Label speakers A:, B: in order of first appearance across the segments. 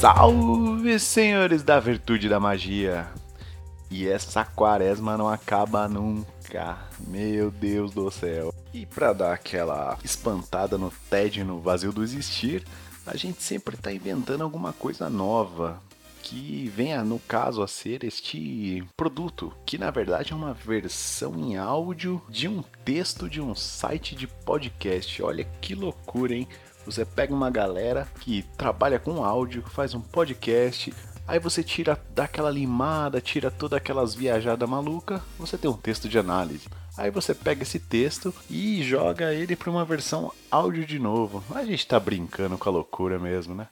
A: Salve, senhores da virtude da magia! E essa quaresma não acaba nunca, meu Deus do céu. E para dar aquela espantada no tédio no vazio do existir, a gente sempre está inventando alguma coisa nova que venha, no caso, a ser este produto, que na verdade é uma versão em áudio de um texto de um site de podcast. Olha que loucura, hein? Você pega uma galera que trabalha com áudio, faz um podcast, aí você tira daquela limada, tira todas aquelas viajadas maluca, você tem um texto de análise. Aí você pega esse texto e joga ele para uma versão áudio de novo. A gente tá brincando com a loucura mesmo, né?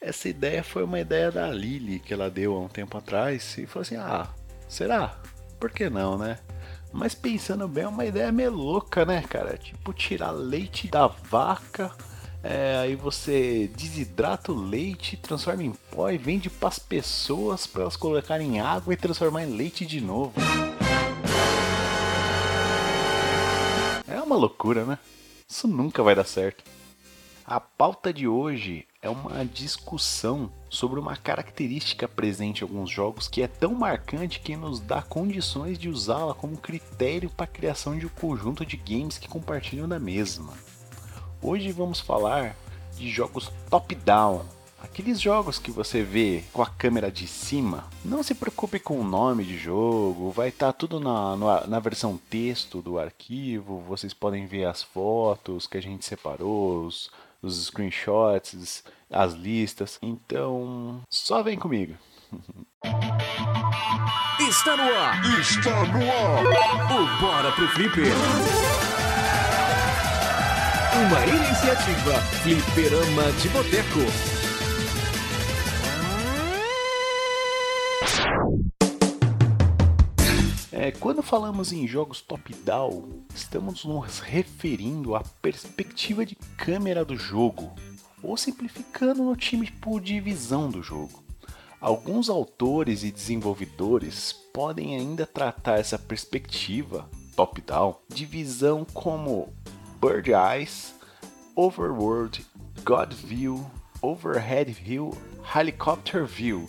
A: Essa ideia foi uma ideia da Lily que ela deu há um tempo atrás e falou assim: "Ah, será? Por que não, né?" Mas pensando bem, é uma ideia meio louca, né, cara? Tipo tirar leite da vaca é, aí você desidrata o leite, transforma em pó e vende para as pessoas para elas colocarem água e transformar em leite de novo. É uma loucura, né? Isso nunca vai dar certo. A pauta de hoje é uma discussão sobre uma característica presente em alguns jogos que é tão marcante que nos dá condições de usá-la como critério para a criação de um conjunto de games que compartilham da mesma. Hoje vamos falar de jogos top-down. Aqueles jogos que você vê com a câmera de cima, não se preocupe com o nome de jogo, vai estar tá tudo na, na, na, versão texto do arquivo, vocês podem ver as fotos que a gente separou, os, os screenshots, as listas. Então, só vem comigo.
B: Está no ar! Está no ar! O Bora pro Flipper! Uma iniciativa Fliperama de Boteco.
A: É, quando falamos em jogos top-down, estamos nos referindo à perspectiva de câmera do jogo, ou simplificando no time por divisão do jogo. Alguns autores e desenvolvedores podem ainda tratar essa perspectiva top-down de visão como Bird Eyes, Overworld, God View, Overhead View, Helicopter View.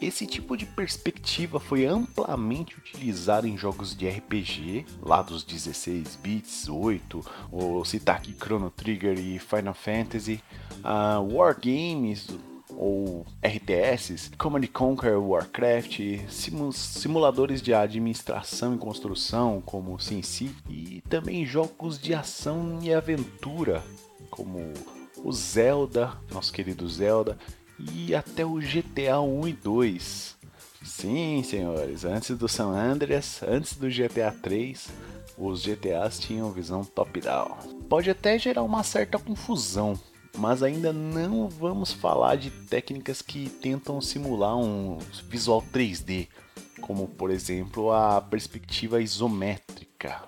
A: Esse tipo de perspectiva foi amplamente utilizado em jogos de RPG, lá dos 16 bits, 8, ou citar aqui Chrono Trigger e Final Fantasy, uh, Wargames, ou RTS, Command Conquer Warcraft, simuladores de administração e construção como SimCity e também jogos de ação e aventura como o Zelda, nosso querido Zelda, e até o GTA 1 e 2. Sim, senhores, antes do San Andreas, antes do GTA 3, os GTAs tinham visão top-down. Pode até gerar uma certa confusão, mas ainda não vamos falar de técnicas que tentam simular um visual 3D, como por exemplo a perspectiva isométrica.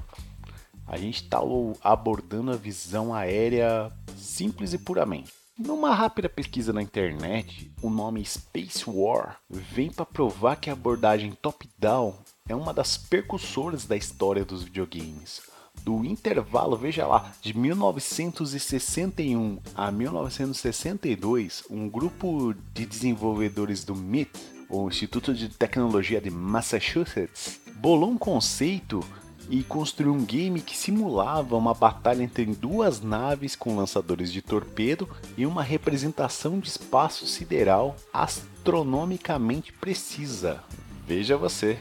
A: A gente está abordando a visão aérea simples e puramente. Numa rápida pesquisa na internet, o nome Space War vem para provar que a abordagem top-down é uma das percussoras da história dos videogames do intervalo, veja lá, de 1961 a 1962, um grupo de desenvolvedores do MIT, o Instituto de Tecnologia de Massachusetts, bolou um conceito e construiu um game que simulava uma batalha entre duas naves com lançadores de torpedo e uma representação de espaço sideral astronomicamente precisa. Veja você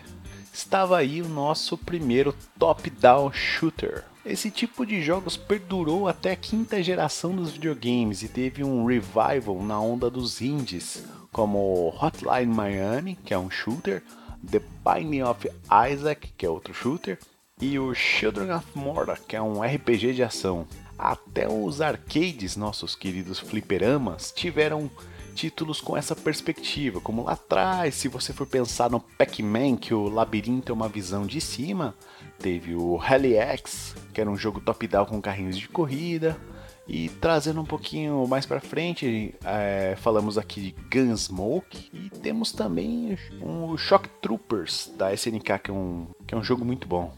A: estava aí o nosso primeiro top-down shooter. Esse tipo de jogos perdurou até a quinta geração dos videogames e teve um revival na onda dos indies, como Hotline Miami, que é um shooter, The Binding of Isaac, que é outro shooter, e o Children of Morta, que é um RPG de ação. Até os arcades, nossos queridos fliperamas, tiveram títulos com essa perspectiva, como lá atrás, se você for pensar no Pac-Man, que o labirinto é uma visão de cima, teve o Rally X, que era um jogo top-down com carrinhos de corrida, e trazendo um pouquinho mais para frente, é, falamos aqui de Gunsmoke e temos também o Shock Troopers da SNK, que é um, que é um jogo muito bom.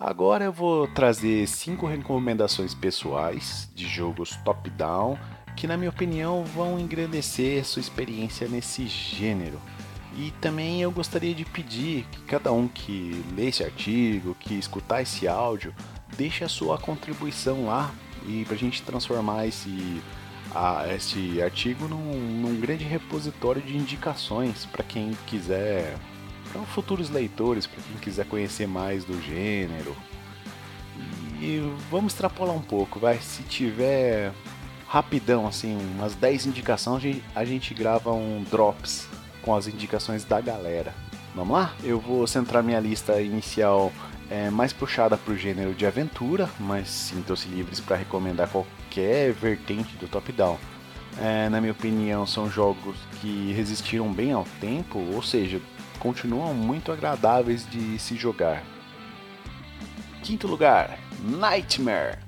A: Agora eu vou trazer cinco recomendações pessoais de jogos top-down que na minha opinião vão engrandecer sua experiência nesse gênero. E também eu gostaria de pedir que cada um que lê esse artigo, que escutar esse áudio, deixe a sua contribuição lá e para a gente transformar esse, a, esse artigo num, num grande repositório de indicações para quem quiser, para futuros leitores, para quem quiser conhecer mais do gênero. E vamos extrapolar um pouco, vai. Se tiver rapidão, assim, umas 10 indicações, a gente grava um Drops com as indicações da galera. Vamos lá? Eu vou centrar minha lista inicial é, mais puxada para o gênero de aventura, mas sintam-se livres para recomendar qualquer vertente do top-down. É, na minha opinião, são jogos que resistiram bem ao tempo, ou seja, continuam muito agradáveis de se jogar. Quinto lugar, Nightmare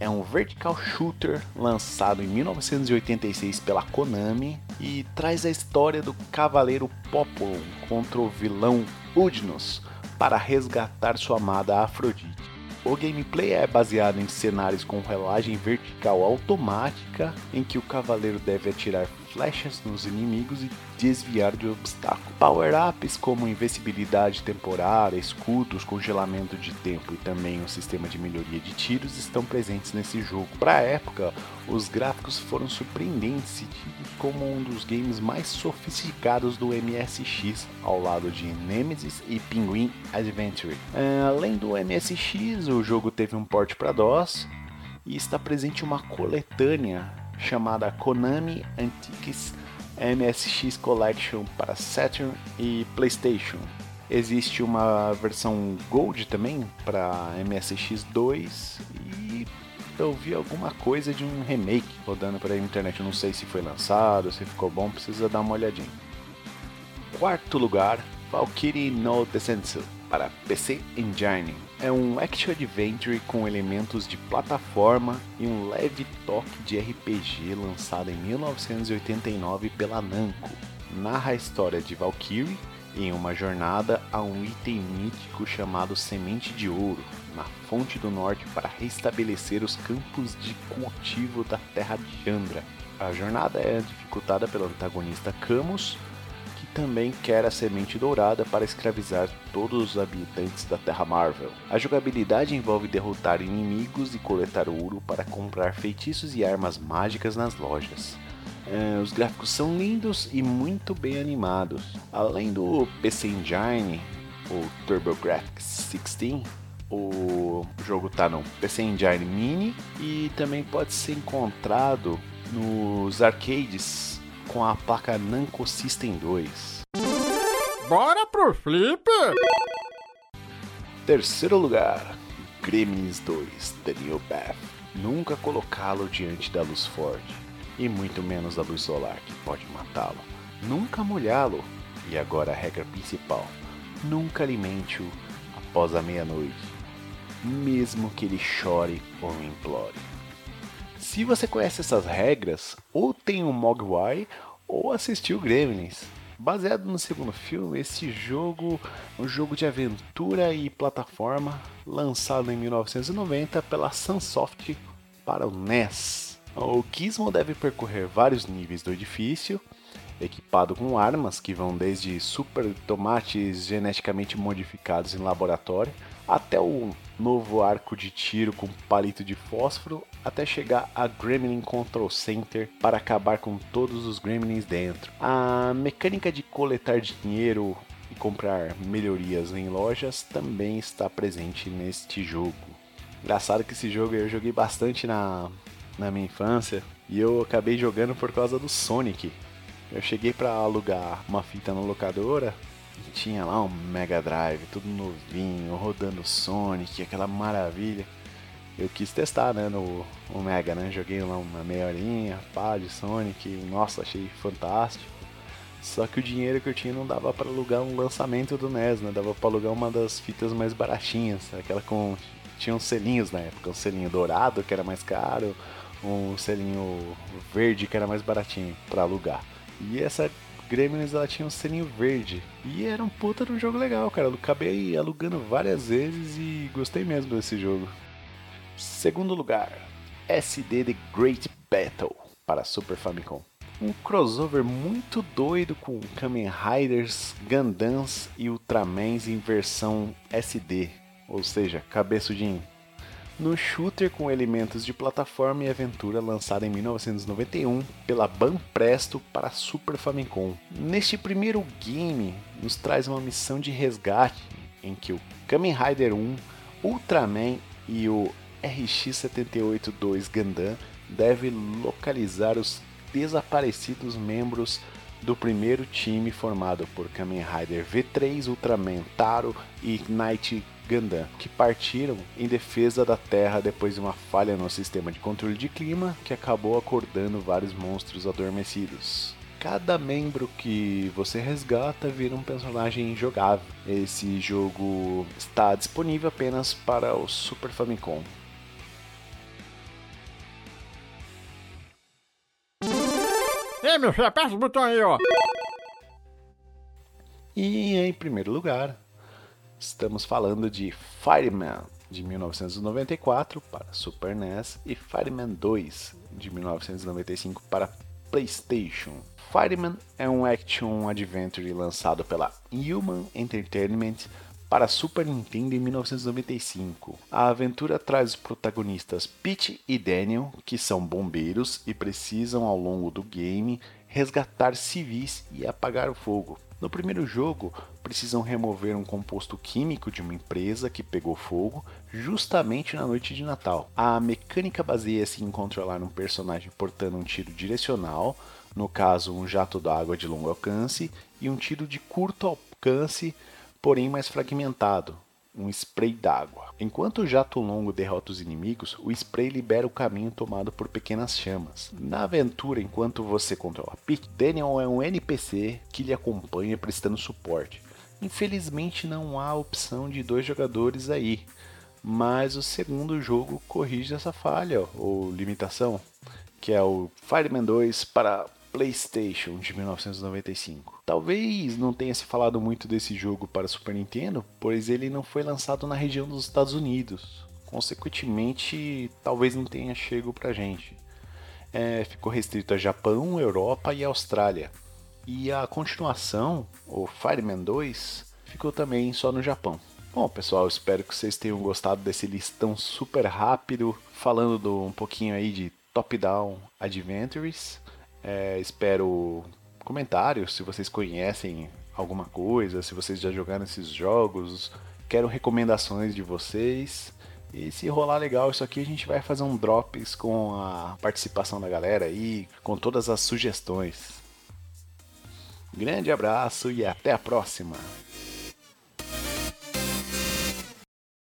A: é um vertical shooter lançado em 1986 pela Konami e traz a história do Cavaleiro Populon contra o vilão Udnos para resgatar sua amada Afrodite. O gameplay é baseado em cenários com rolagem vertical automática, em que o cavaleiro deve atirar flechas nos inimigos e desviar de obstáculos. Power-ups como invencibilidade temporária, escudos, congelamento de tempo e também um sistema de melhoria de tiros estão presentes nesse jogo. Para a época, os gráficos foram surpreendentes e como um dos games mais sofisticados do MSX, ao lado de Nemesis e Penguin Adventure. É, além do MSX, o jogo teve um port para DOS e está presente uma coletânea chamada Konami Antiques MSX Collection para Saturn e PlayStation. Existe uma versão Gold também para MSX 2 e eu vi alguma coisa de um remake rodando pela internet. Não sei se foi lançado, se ficou bom, precisa dar uma olhadinha. Quarto lugar, Valkyrie no Descenso para PC Engine. É um action adventure com elementos de plataforma e um leve toque de RPG lançado em 1989 pela Namco. Narra a história de Valkyrie em uma jornada a um item mítico chamado Semente de Ouro, na Fonte do Norte para restabelecer os campos de cultivo da Terra de Chandra. A jornada é dificultada pelo antagonista Camus, também quer a semente dourada para escravizar todos os habitantes da Terra Marvel. A jogabilidade envolve derrotar inimigos e coletar ouro para comprar feitiços e armas mágicas nas lojas. É, os gráficos são lindos e muito bem animados. Além do PC Engine, o TurboGrafx 16, o jogo está no PC Engine Mini e também pode ser encontrado nos arcades com a placa Namco System 2.
B: Bora pro flip!
A: Terceiro lugar, Gremlins 2 The New Path. Nunca colocá-lo diante da luz forte, e muito menos da luz solar que pode matá-lo. Nunca molhá-lo, e agora a regra principal: nunca alimente-o após a meia-noite, mesmo que ele chore ou implore. Se você conhece essas regras, ou tem um Mogwai, ou assistiu Gremlins. Baseado no segundo filme, esse jogo é um jogo de aventura e plataforma lançado em 1990 pela Sunsoft para o NES. O Gizmo deve percorrer vários níveis do edifício, equipado com armas que vão desde super tomates geneticamente modificados em laboratório até o novo arco de tiro com palito de fósforo até chegar a Gremlin Control Center para acabar com todos os Gremlins dentro. A mecânica de coletar dinheiro e comprar melhorias em lojas também está presente neste jogo. Engraçado que esse jogo eu joguei bastante na, na minha infância e eu acabei jogando por causa do Sonic. Eu cheguei para alugar uma fita na locadora tinha lá um Mega Drive, tudo novinho, rodando Sonic, aquela maravilha. Eu quis testar, né, no, no Mega, né? Joguei lá uma meia horinha, pá, de Sonic, nossa, achei fantástico. Só que o dinheiro que eu tinha não dava para alugar um lançamento do NES, né? Dava para alugar uma das fitas mais baratinhas, aquela com tinha uns selinhos na época, um selinho dourado que era mais caro, um selinho verde que era mais baratinho para alugar. E essa Gremlins ela tinha um selinho verde. E era um puta de um jogo legal, cara. Eu acabei alugando várias vezes e gostei mesmo desse jogo. Segundo lugar, SD The Great Battle para Super Famicom. Um crossover muito doido com Kamen Riders, Gundams e Ultramans em versão SD, ou seja, cabeçudinho. No shooter com elementos de plataforma e aventura lançado em 1991 pela Banpresto para Super Famicom. Neste primeiro game, nos traz uma missão de resgate em que o Kamen Rider 1, Ultraman e o RX-78-2 Gundam devem localizar os desaparecidos membros do primeiro time formado por Kamen Rider V3, Ultraman Taro e Knight Gundam, que partiram em defesa da Terra depois de uma falha no sistema de controle de clima que acabou acordando vários monstros adormecidos. Cada membro que você resgata vira um personagem jogável. Esse jogo está disponível apenas para o Super Famicom.
C: Meu filho, aperta o botão aí, ó.
A: E em primeiro lugar, estamos falando de Fireman de 1994 para Super NES e Fireman 2 de 1995 para PlayStation. Fireman é um action adventure lançado pela Human Entertainment para Super Nintendo em 1995. A aventura traz os protagonistas Pete e Daniel, que são bombeiros e precisam ao longo do game resgatar civis e apagar o fogo. No primeiro jogo, precisam remover um composto químico de uma empresa que pegou fogo justamente na noite de Natal. A mecânica baseia-se em controlar um personagem portando um tiro direcional, no caso um jato d'água de longo alcance, e um tiro de curto alcance porém mais fragmentado, um spray d'água. Enquanto o jato longo derrota os inimigos, o spray libera o caminho tomado por pequenas chamas. Na aventura, enquanto você controla Pete, Daniel é um NPC que lhe acompanha prestando suporte. Infelizmente não há opção de dois jogadores aí, mas o segundo jogo corrige essa falha ou limitação, que é o Fireman 2 para PlayStation de 1995. Talvez não tenha se falado muito desse jogo para Super Nintendo, pois ele não foi lançado na região dos Estados Unidos. Consequentemente, talvez não tenha chego pra gente. É, ficou restrito a Japão, Europa e Austrália. E a continuação, o Fireman 2, ficou também só no Japão. Bom, pessoal, espero que vocês tenham gostado desse listão super rápido, falando do, um pouquinho aí de top-down adventures. É, espero comentários se vocês conhecem alguma coisa, se vocês já jogaram esses jogos. Quero recomendações de vocês. E se rolar legal isso aqui, a gente vai fazer um drops com a participação da galera aí, com todas as sugestões. Grande abraço e até a próxima!